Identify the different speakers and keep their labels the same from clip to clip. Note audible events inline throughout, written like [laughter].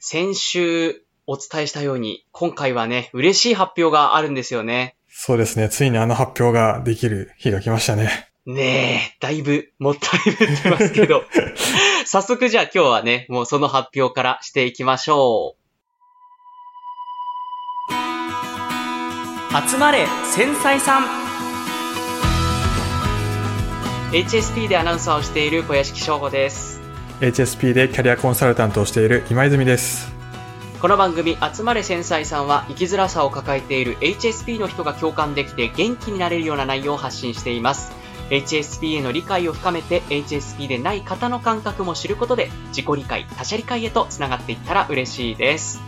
Speaker 1: 先週お伝えしたように、今回はね、嬉しい発表があるんですよね。
Speaker 2: そうですね。ついにあの発表ができる日が来ましたね。
Speaker 1: ねえ、だいぶもったいぶってますけど。[laughs] 早速じゃあ今日はね、もうその発表からしていきましょう。集まれ、繊細さん HSP でアナウンサーをしている小屋敷翔吾です。
Speaker 2: HSP でキャリアコンサルタントをしている今泉です。
Speaker 1: この番組、集まれ繊細さんは、生きづらさを抱えている HSP の人が共感できて元気になれるような内容を発信しています。HSP への理解を深めて、HSP でない方の感覚も知ることで、自己理解、他者理解へと繋がっていったら嬉しいです。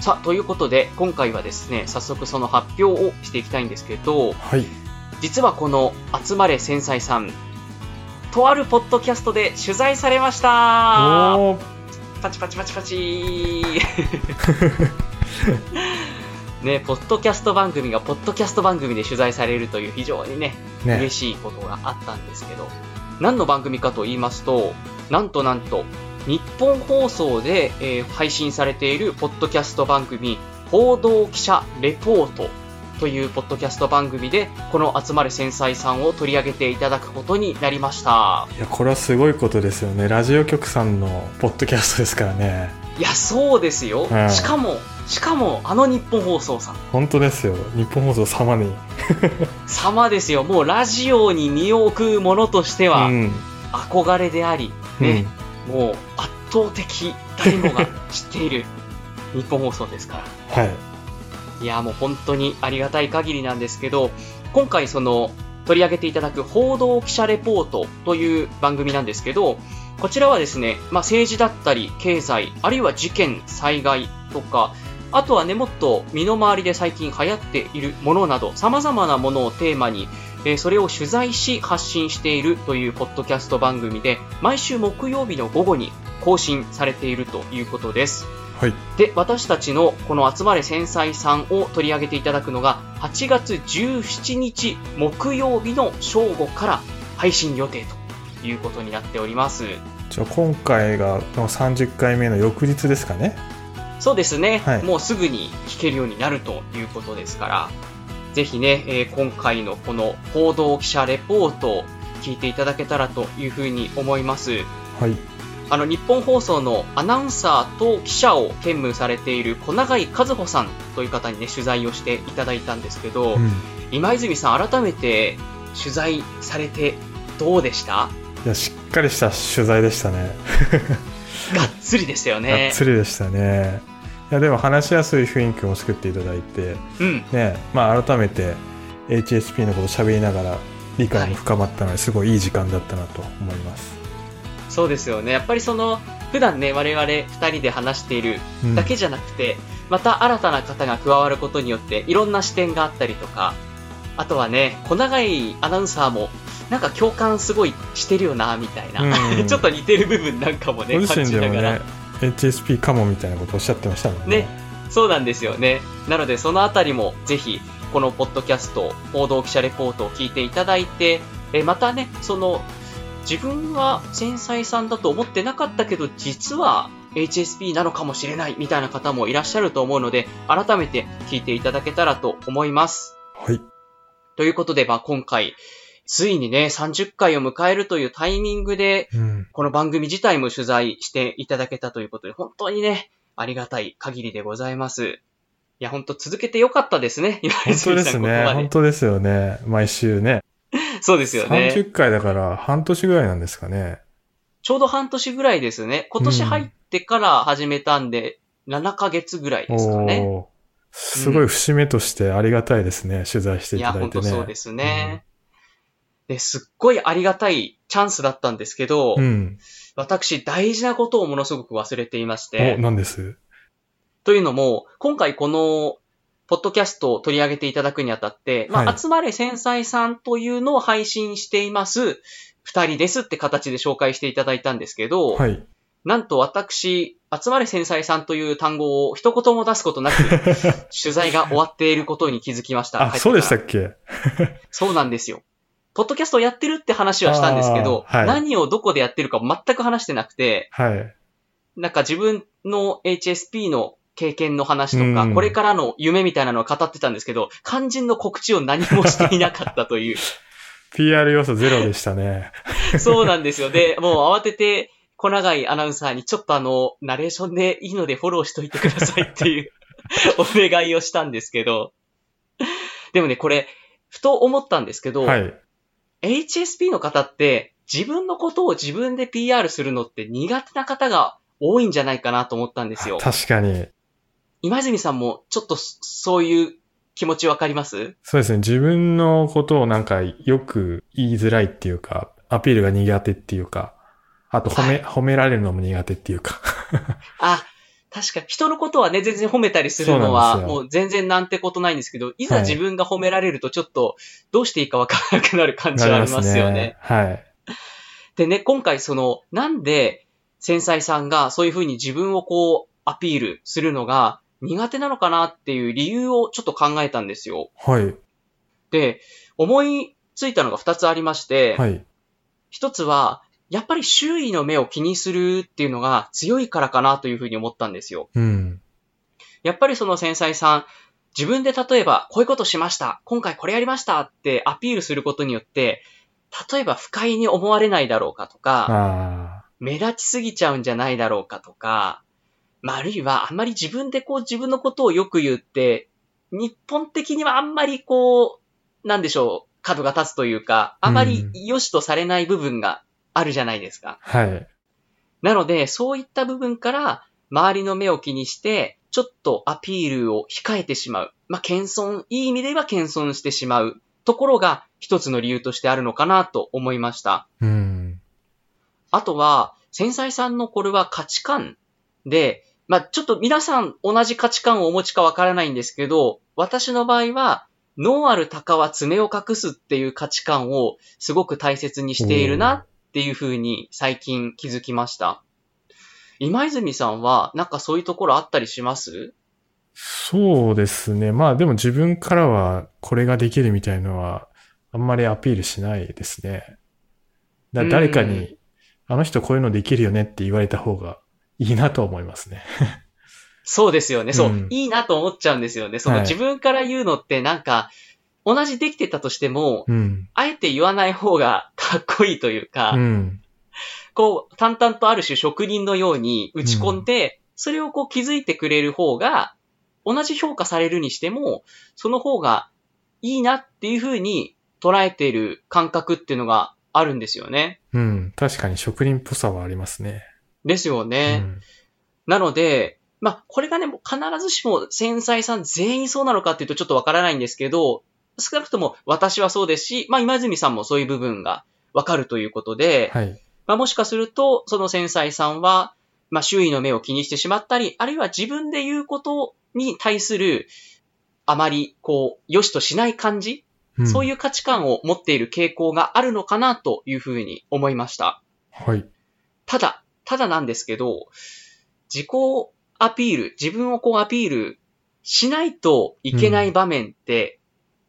Speaker 1: さあ、ということで、今回はですね、早速その発表をしていきたいんですけど、
Speaker 2: はい。
Speaker 1: 実はこの集まれ繊細さん、とあるポッドキャストで取材されました。パチパチパチパチ。[laughs] ね、ポッドキャスト番組がポッドキャスト番組で取材されるという非常にね、
Speaker 2: ね。
Speaker 1: 嬉。しいことがあったんですけど、何の番組かと言いますと、なんとなんと、日本放送で、えー配信されているポッドキャスト番組、報道記者レポートというポッドキャスト番組で、この集まれ繊細さんを取り上げていただくことになりました。
Speaker 2: いや、これはすごいことですよね。ラジオ局さんのポッドキャストですからね。
Speaker 1: いや、そうですよ。
Speaker 2: うん
Speaker 1: しかも、しかも、あの日本放送さん。
Speaker 2: 本当ですよ。日本放送様に。[laughs]
Speaker 1: 様ですよ。もうラジオに身を置くものとしては、
Speaker 2: うん。
Speaker 1: 憧れであり、ね、もう圧倒的誰もが知っている日本放送ですから。[laughs]
Speaker 2: はい。
Speaker 1: いや、もう本当にありがたい限りなんですけど、今回その取り上げていただく報道記者レポートという番組なんですけど、こちらはですね、まあ、政治だったり経済、あるいは事件、災害とか、あとはね、もっと身の回りで最近流行っているものなど、様々なものをテーマに、えーそれを取材し発信しているというポッドキャスト番組で、毎週木曜日の午後に更新されているということです。
Speaker 2: はい。
Speaker 1: で、私たちのこの集まれ繊細さんを取り上げていただくのが、8月17日木曜日の正午から配信予定ということになっております。
Speaker 2: じゃあ今回がの30回目の翌日ですかね。
Speaker 1: そうですね、
Speaker 2: はい
Speaker 1: もうすぐに聞けるようになるということですから、ぜひね、えー今回のこの報道記者レポートを聞いていただけたらというふうに思います。
Speaker 2: はい。
Speaker 1: あの、日本放送のアナウンサーと記者を兼務されている小永井和穂さんという方にね、取材をしていただいたんですけど、
Speaker 2: うん。
Speaker 1: 今泉さん改めて取材されてどうでした？
Speaker 2: いや、しっかりした取材でしたね。[laughs]
Speaker 1: がっつりでしたよ
Speaker 2: がっ
Speaker 1: ね。
Speaker 2: つりでしたね。いや、でも話しやすい雰囲気も作っていただいて、
Speaker 1: うん。
Speaker 2: ね、まあ改めて HSP のこと喋りながら理解も深まったので、すごいいい時間だったなと思います。
Speaker 1: そうですよね。やっぱりその、普段ね、我々二人で話している
Speaker 2: うん
Speaker 1: だけじゃなくて、また新たな方が加わることによって、いろんな視点があったりとか、あとはね、小永井アナウンサーも、なんか共感すごいしてるよな、みたいな。
Speaker 2: うん [laughs]
Speaker 1: ちょっと似てる部分なんかもね、感じながら。
Speaker 2: ね HSP かもみたいなことおっしゃってましたもんね。
Speaker 1: ねそうなんですよね。なので、そのあたりもぜひ、このポッドキャスト、報道記者レポートを聞いていただいて、えまたね、その、自分は繊細さんだと思ってなかったけど、実は HSP なのかもしれないみたいな方もいらっしゃると思うので、改めて聞いていただけたらと思います。
Speaker 2: はい。
Speaker 1: ということで、まあ、今回、ついにね、30回を迎えるというタイミングで、
Speaker 2: うん。
Speaker 1: この番組自体も取材していただけたということで、本当にね、ありがたい限りでございます。いや、本当続けてよかったですね。今
Speaker 2: 本当ですね。本当ですよね。毎週ね。
Speaker 1: そうですよね。
Speaker 2: 30回だから半年ぐらいなんですかね。
Speaker 1: ちょうど半年ぐらいですね。今年入ってから始めたんで、7ヶ月ぐらいですかね。
Speaker 2: すごい節目としてありがたいですね。取材してい
Speaker 1: いや、
Speaker 2: ただいてね。
Speaker 1: 本当そうですね。で、すっごいありがたいチャンスだったんですけど、
Speaker 2: うん。
Speaker 1: 私大事なことをものすごく忘れていまし
Speaker 2: お、
Speaker 1: て、
Speaker 2: 何です？
Speaker 1: というのも、今回この、ポッドキャストを取り上げていただくにあたって、まあ、
Speaker 2: はい
Speaker 1: 集まれ繊細さんというのを配信しています、二人ですって形で紹介していただいたんですけど、
Speaker 2: はい。
Speaker 1: なんと私、集まれ繊細さんという単語を一言も出すことなく、[laughs] 取材が終わっていることに気づきました。
Speaker 2: あ、そうでした
Speaker 1: っ
Speaker 2: っけ
Speaker 1: けそうなんですよ。ポッドキャストをやってるって話はしたんですけど、
Speaker 2: はい
Speaker 1: 何をどこでやってるか全く話してなくて、
Speaker 2: はい。
Speaker 1: なんか自分の HSP の経験の話とか、
Speaker 2: うん
Speaker 1: これからの夢みたいなのを語ってたんですけど、肝心の告知を何もしていなかったという。[laughs]
Speaker 2: PR 要素ゼロでしたね。[laughs]
Speaker 1: そうなんですよ。で、もう慌てて、小長井アナウンサーにちょっとあの、ナレーションでいいのでフォローしといてくださいっていう [laughs] お願いをしたんですけど。でもね、これ、ふと思ったんですけど、
Speaker 2: はい。
Speaker 1: HSP の方って自分のことを自分で PR するのって苦手な方が多いんじゃないかなと思ったんですよ。
Speaker 2: 確かに。
Speaker 1: 今泉さんもちょっとそそういう気持ちわかります？
Speaker 2: そうですね。自分のことをなんかよく言いづらいっていうか、アピールが苦手っていうか、あと褒め、褒められるのも苦手っていうか。[laughs]
Speaker 1: あ、確かに人のことはね、全然褒めたりするのは、もう全然なんてことないんですけど、いざ
Speaker 2: はい
Speaker 1: 自分が褒められるとちょっとどうしていいかわからなくなる感じはありますよね。。
Speaker 2: はい。
Speaker 1: でね、今回その、なんで繊細さんがそういうふうに自分をこうアピールするのが苦手なのかなっていう理由をちょっと考えたんですよ。
Speaker 2: はい。
Speaker 1: で、思いついたのが二つありまして、
Speaker 2: はい。
Speaker 1: 一つは、やっぱり周囲の目を気にするっていうのが強いからかなというふうに思ったんですよ。
Speaker 2: うん。
Speaker 1: やっぱりその繊細さん、自分で例えばこういうことしました、今回これやりましたってアピールすることによって、例えば不快に思われないだろうかとか、
Speaker 2: あ
Speaker 1: 目立ちすぎちゃうんじゃないだろうかとか、まあ、あるいはあんまり自分でこう自分のことをよく言って、日本的にはあんまりこう、なんでしょう、角が立つというか、あまり良しとされない部分があるじゃないですか。
Speaker 2: あ。はい。
Speaker 1: なので、そういった部分から、周りの目を気にして、ちょっとアピールを控えてしまう。まあ、謙遜、いい意味では謙遜してしまうところが一つの理由としてあるのかなと思いました。
Speaker 2: うん。
Speaker 1: あとは、繊細さんのこれは価値観で、まあ、ちょっと皆さん同じ価値観をお持ちかわからないんですけど、私の場合は、脳ある鷹は爪を隠すっていう価値観をすごく大切にしているなっていうふうに最近気づきました。今泉さんはなんかそういうところあったりします？
Speaker 2: そうですね。まあでも自分からはこれができるみたいのはあんまりアピールしないですね。だ
Speaker 1: うん
Speaker 2: 誰かに、あの人こういうのできるよねって言われた方がいいなと思いますね。
Speaker 1: そうですよね。そう、
Speaker 2: うん
Speaker 1: いいなと思っちゃうんですよね。その
Speaker 2: はい
Speaker 1: 自分から言うのってなんか、同じできてたとしても、
Speaker 2: うん。
Speaker 1: あえて言わない方がかっこいいというか、
Speaker 2: うん。
Speaker 1: こう、淡々とある種職人のように打ち込んで、それをこう気づいてくれる方が、同じ評価されるにしても、その方がいいなっていうふうに捉えている感覚っていうのがあるんですよね。
Speaker 2: うん。確かに職人っぽさはありますね。
Speaker 1: ですよね。
Speaker 2: うん
Speaker 1: なので、まあ、これがね、もう必ずしも繊細さん全員そうなのかっていうとちょっとわからないんですけど、少なくとも私はそうですし、まあ、今泉さんもそういう部分がわかるということで、
Speaker 2: はい。
Speaker 1: まあ、もしかすると、その繊細さんは、まあ、周囲の目を気にしてしまったり、あるいは自分で言うことに対する、あまり、こう、良しとしない感じ、
Speaker 2: ん
Speaker 1: そういう価値観を持っている傾向があるのかなというふうに思いました。
Speaker 2: はい。
Speaker 1: ただ、ただなんですけど、自己アピール、自分をこうアピールしないといけない場面って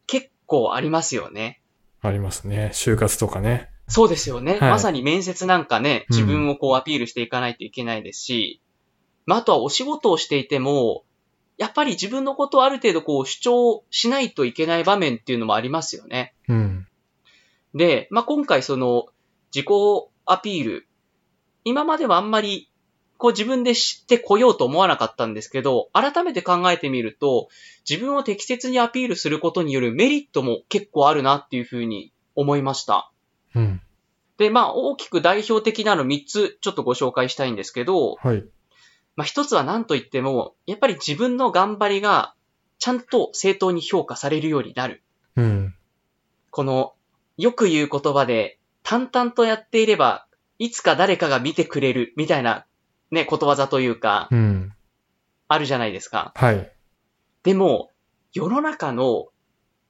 Speaker 1: 結構ありますよね。
Speaker 2: ありますね。就活とかね。
Speaker 1: そうですよね。
Speaker 2: はい
Speaker 1: まさに面接なんかね、
Speaker 2: うん
Speaker 1: 自分をこうアピールしていかないといけないですし、まあ、あとはお仕事をしていても、やっぱり自分のことをある程度こう主張しないといけない場面っていうのもありますよね。
Speaker 2: うん。
Speaker 1: で、まあ、今回その自己アピール、今まではあんまりこう自分で知ってこようと思わなかったんですけど、改めて考えてみると、自分を適切にアピールすることによるメリットも結構あるなっていうふうに思いました。
Speaker 2: うん。
Speaker 1: で、まあ、大きく代表的なの3つちょっとご紹介したいんですけど、
Speaker 2: はい。
Speaker 1: まあ、1つは何と言っても、やっぱり自分の頑張りがちゃんと正当に評価されるようになる。
Speaker 2: うん。
Speaker 1: この、よく言う言葉で、淡々とやっていれば、いつか誰かが見てくれる、みたいな、ね、ことわざというか、
Speaker 2: うん。
Speaker 1: あるじゃないですか。
Speaker 2: はい。
Speaker 1: でも、世の中の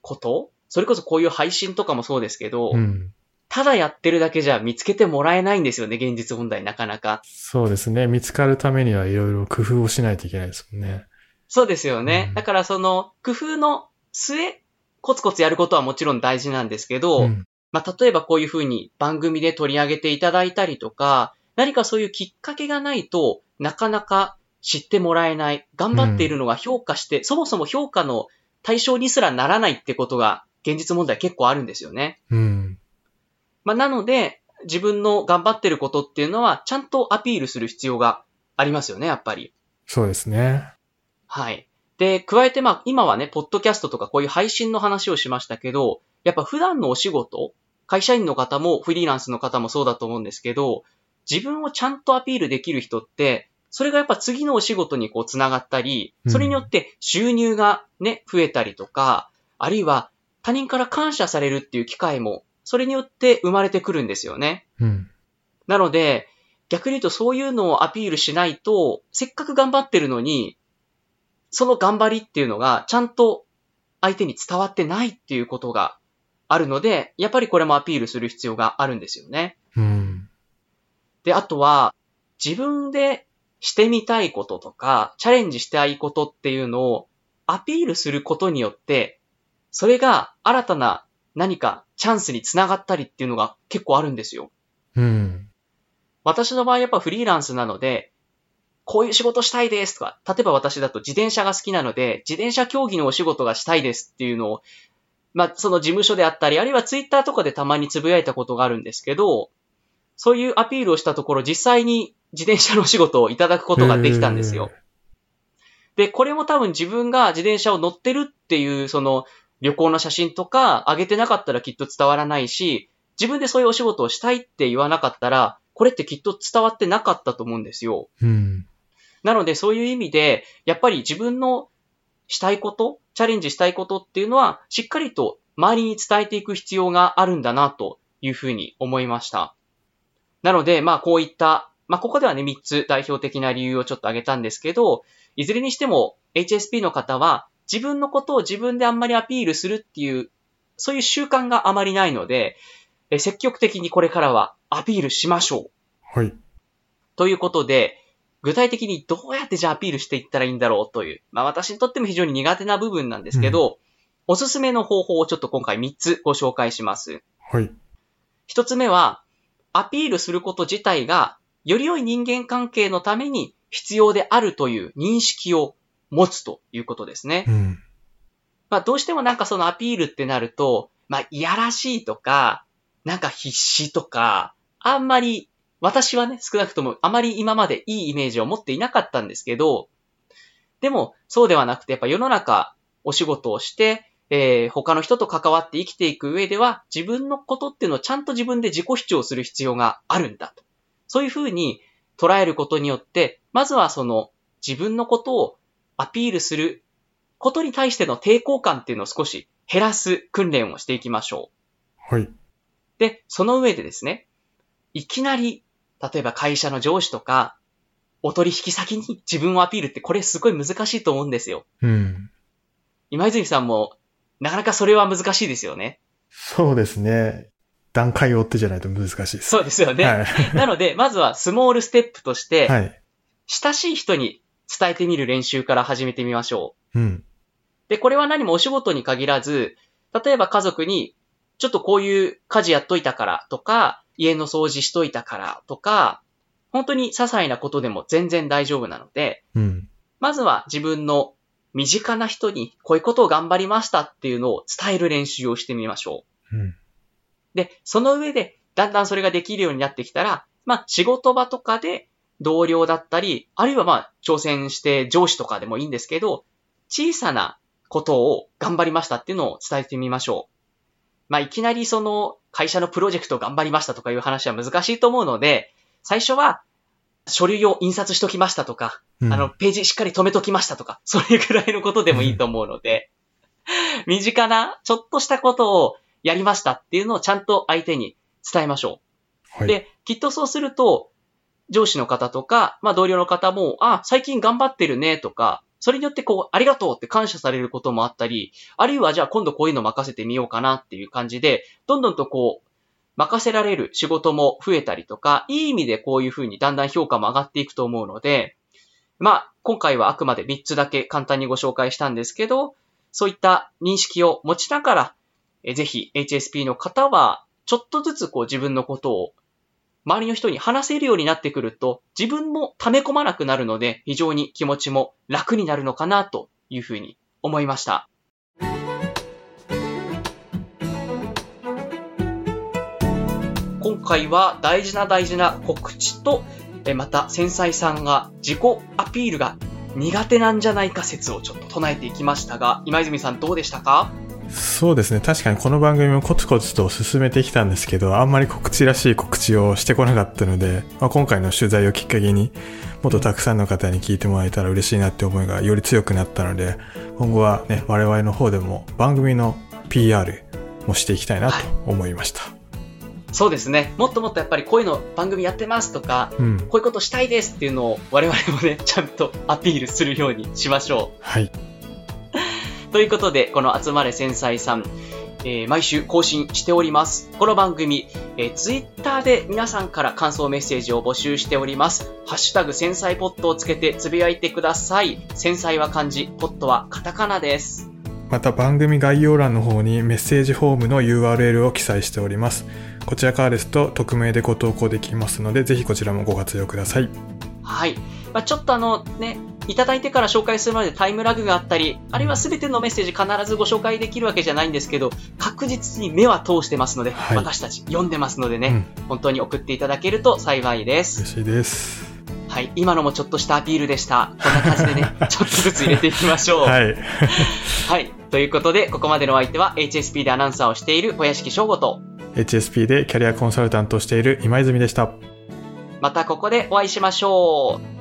Speaker 1: ことそれこそこういう配信とかもそうですけど、
Speaker 2: うん。
Speaker 1: ただやってるだけじゃ見つけてもらえないんですよね、現実問題なかなか。
Speaker 2: そうですね。見つかるためにはいろいろ工夫をしないといけないですもんね。
Speaker 1: そうですよね。
Speaker 2: うん
Speaker 1: だからその、工夫の末、コツコツやることはもちろん大事なんですけど、
Speaker 2: うん。
Speaker 1: まあ、例えばこういうふうに番組で取り上げていただいたりとか、何かそういうきっかけがないと、なかなか知ってもらえない、頑張っているのが評価して、そもそも評価の対象にすらならないってことが現実問題結構あるんですよね。
Speaker 2: うん。
Speaker 1: まあ、なので、自分の頑張ってることっていうのは、ちゃんとアピールする必要がありますよね、やっぱり。
Speaker 2: そうですね。
Speaker 1: はい。で、加えてまあ、今はね、ポッドキャストとかこういう配信の話をしましたけど、やっぱ普段のお仕事、会社員の方もフリーランスの方もそうだと思うんですけど、自分をちゃんとアピールできる人って、それがやっぱ次のお仕事にこう繋がったり、それによって収入がね、増えたりとか、あるいは他人から感謝されるっていう機会も、それによって生まれてくるんですよね。
Speaker 2: うん。
Speaker 1: なので、逆に言うとそういうのをアピールしないと、せっかく頑張ってるのに、その頑張りっていうのがちゃんと相手に伝わってないっていうことがあるので、やっぱりこれもアピールする必要があるんですよね。
Speaker 2: うん。
Speaker 1: で、あとは、自分でしてみたいこととか、チャレンジしたいことっていうのをアピールすることによって、それが新たな何かチャンスにつながったりっていうのが結構あるんですよ。
Speaker 2: うん。
Speaker 1: 私の場合やっぱフリーランスなので、こういう仕事したいですとか、例えば私だと自転車が好きなので、自転車競技のお仕事がしたいですっていうのを、まあ、その事務所であったり、あるいはツイッターとかでたまにつぶやいたことがあるんですけど、そういうアピールをしたところ、実際に自転車のお仕事をいただくことができたんですよ。で、これも多分自分が自転車を乗ってるっていう、その旅行の写真とか上げてなかったらきっと伝わらないし、自分でそういうお仕事をしたいって言わなかったら、これってきっと伝わってなかったと思うんですよ。
Speaker 2: うん。
Speaker 1: なのでそういう意味で、やっぱり自分のしたいこと、チャレンジしたいことっていうのは、しっかりと周りに伝えていく必要があるんだなというふうに思いました。なので、まあこういった、まあここではね、3つ代表的な理由をちょっと挙げたんですけど、いずれにしても HSP の方は自分のことを自分であんまりアピールするっていう、そういう習慣があまりないので、え積極的にこれからはアピールしましょう。
Speaker 2: はい。
Speaker 1: ということで、具体的にどうやってじゃあアピールしていったらいいんだろうという、まあ私にとっても非常に苦手な部分なんですけど、おすすめの方法をちょっと今回3つご紹介します。
Speaker 2: はい。
Speaker 1: 1つ目は、アピールすること自体が、より良い人間関係のために必要であるという認識を持つということですね。
Speaker 2: うん。
Speaker 1: まあどうしてもなんかそのアピールってなると、まあいやらしいとか、なんか必死とか、あんまり、私はね、少なくともあまり今までいいイメージを持っていなかったんですけど、でもそうではなくて、やっぱ世の中お仕事をして、えー他の人と関わって生きていく上では、自分のことっていうのをちゃんと自分で自己主張する必要があるんだと。そういうふうに捉えることによって、まずはその自分のことをアピールすることに対しての抵抗感っていうのを少し減らす訓練をしていきましょう。
Speaker 2: はい。
Speaker 1: で、その上でですね、いきなり、例えば会社の上司とか、お取引先に [laughs] 自分をアピールってこれすごい難しいと思うんですよ。
Speaker 2: うん。
Speaker 1: 今泉さんも、なかなかそれは難しいですよね。
Speaker 2: そうですね。段階を追ってじゃないと難しいです。
Speaker 1: そうですよね。
Speaker 2: はい。[laughs]
Speaker 1: なので、まずはスモールステップとして、
Speaker 2: はい。
Speaker 1: 親しい人に伝えてみる練習から始めてみましょう。
Speaker 2: うん。
Speaker 1: で、これは何もお仕事に限らず、例えば家族に、ちょっとこういう家事やっといたからとか、家の掃除しといたからとか、本当に些細なことでも全然大丈夫なので、
Speaker 2: うん。
Speaker 1: まずは自分の身近な人にこういうことを頑張りましたっていうのを伝える練習をしてみましょう。
Speaker 2: うん。
Speaker 1: で、その上で、だんだんそれができるようになってきたら、まあ、仕事場とかで同僚だったり、あるいはまあ、挑戦して上司とかでもいいんですけど、小さなことを頑張りましたっていうのを伝えてみましょう。まあ、いきなりその会社のプロジェクト頑張りましたとかいう話は難しいと思うので、最初は書類を印刷しときましたとか、
Speaker 2: うん
Speaker 1: あの、、ページしっかり止めときましたとか、[laughs] それぐらいのことでもいいと思うので、[laughs] 身近なちょっとしたことをやりましたっていうのをちゃんと相手に伝えましょう。
Speaker 2: はい。
Speaker 1: で、きっとそうすると、上司の方とか、まあ同僚の方も、あ、最近頑張ってるねとか、それによってこう、ありがとうって感謝されることもあったり、あるいはじゃあ今度こういうの任せてみようかなっていう感じで、どんどんとこう、任せられる仕事も増えたりとか、いい意味でこういうふうにだんだん評価も上がっていくと思うので、まあ、今回はあくまで3つだけ簡単にご紹介したんですけど、そういった認識を持ちながら、ぜひ HSP の方は、ちょっとずつこう自分のことを周りの人に話せるようになってくると、自分も溜め込まなくなるので、非常に気持ちも楽になるのかなというふうに思いました。今回は大事な大事な告知と、また繊細さんが自己アピールが苦手なんじゃないか説をちょっと唱えていきましたが、今泉さんどうでしたか？
Speaker 2: そうですね。確かにこの番組もコツコツと進めてきたんですけど、あんまり告知らしい告知をしてこなかったので、まあ、今回の取材をきっかけにもっとたくさんの方に聞いてもらえたら嬉しいなって思いがより強くなったので、今後はね、我々の方でも番組の PR もしていきたいなと思いました。はい
Speaker 1: そうですね。もっともっとやっぱりこういうの番組やってますとか、うん、こういうことしたいですっていうのを我々もね、ちゃんとアピールするようにしましょ
Speaker 2: う。はい。
Speaker 1: ということで、この集まれ繊細さん、えー、毎週更新しております。この番組、えー、ツイッターで皆さんから感想メッセージを募集しております。ハッシュタグ繊細ポットをつけてつぶやいてください。繊細は漢字、ポットはカタカナです。
Speaker 2: また番組概要欄の方にメッセージフォームの URL を記載しております。こちらからですと匿名でご投稿できますので、ぜひこちらもご活用ください。
Speaker 1: はい。まあ、ちょっとあのね、いただいてから紹介するまでタイムラグがあったり、あるいは全てのメッセージ必ずご紹介できるわけじゃないんですけど、確実に目は通してますので、はい、私たち読んでますのでね、うん、本当に送っていただけると幸いです。
Speaker 2: 嬉しいです。
Speaker 1: はい、今のもちょっとしたアピールでした。こんな感じでね、[laughs] ちょっとずつ入れていきましょう。
Speaker 2: はい。[laughs]
Speaker 1: はい。ということで、ここまでのお相手は HSP でアナウンサーをしている小屋敷翔吾と、
Speaker 2: HSP でキャリアコンサルタントをしている今泉でした。
Speaker 1: またここでお会いしましょう。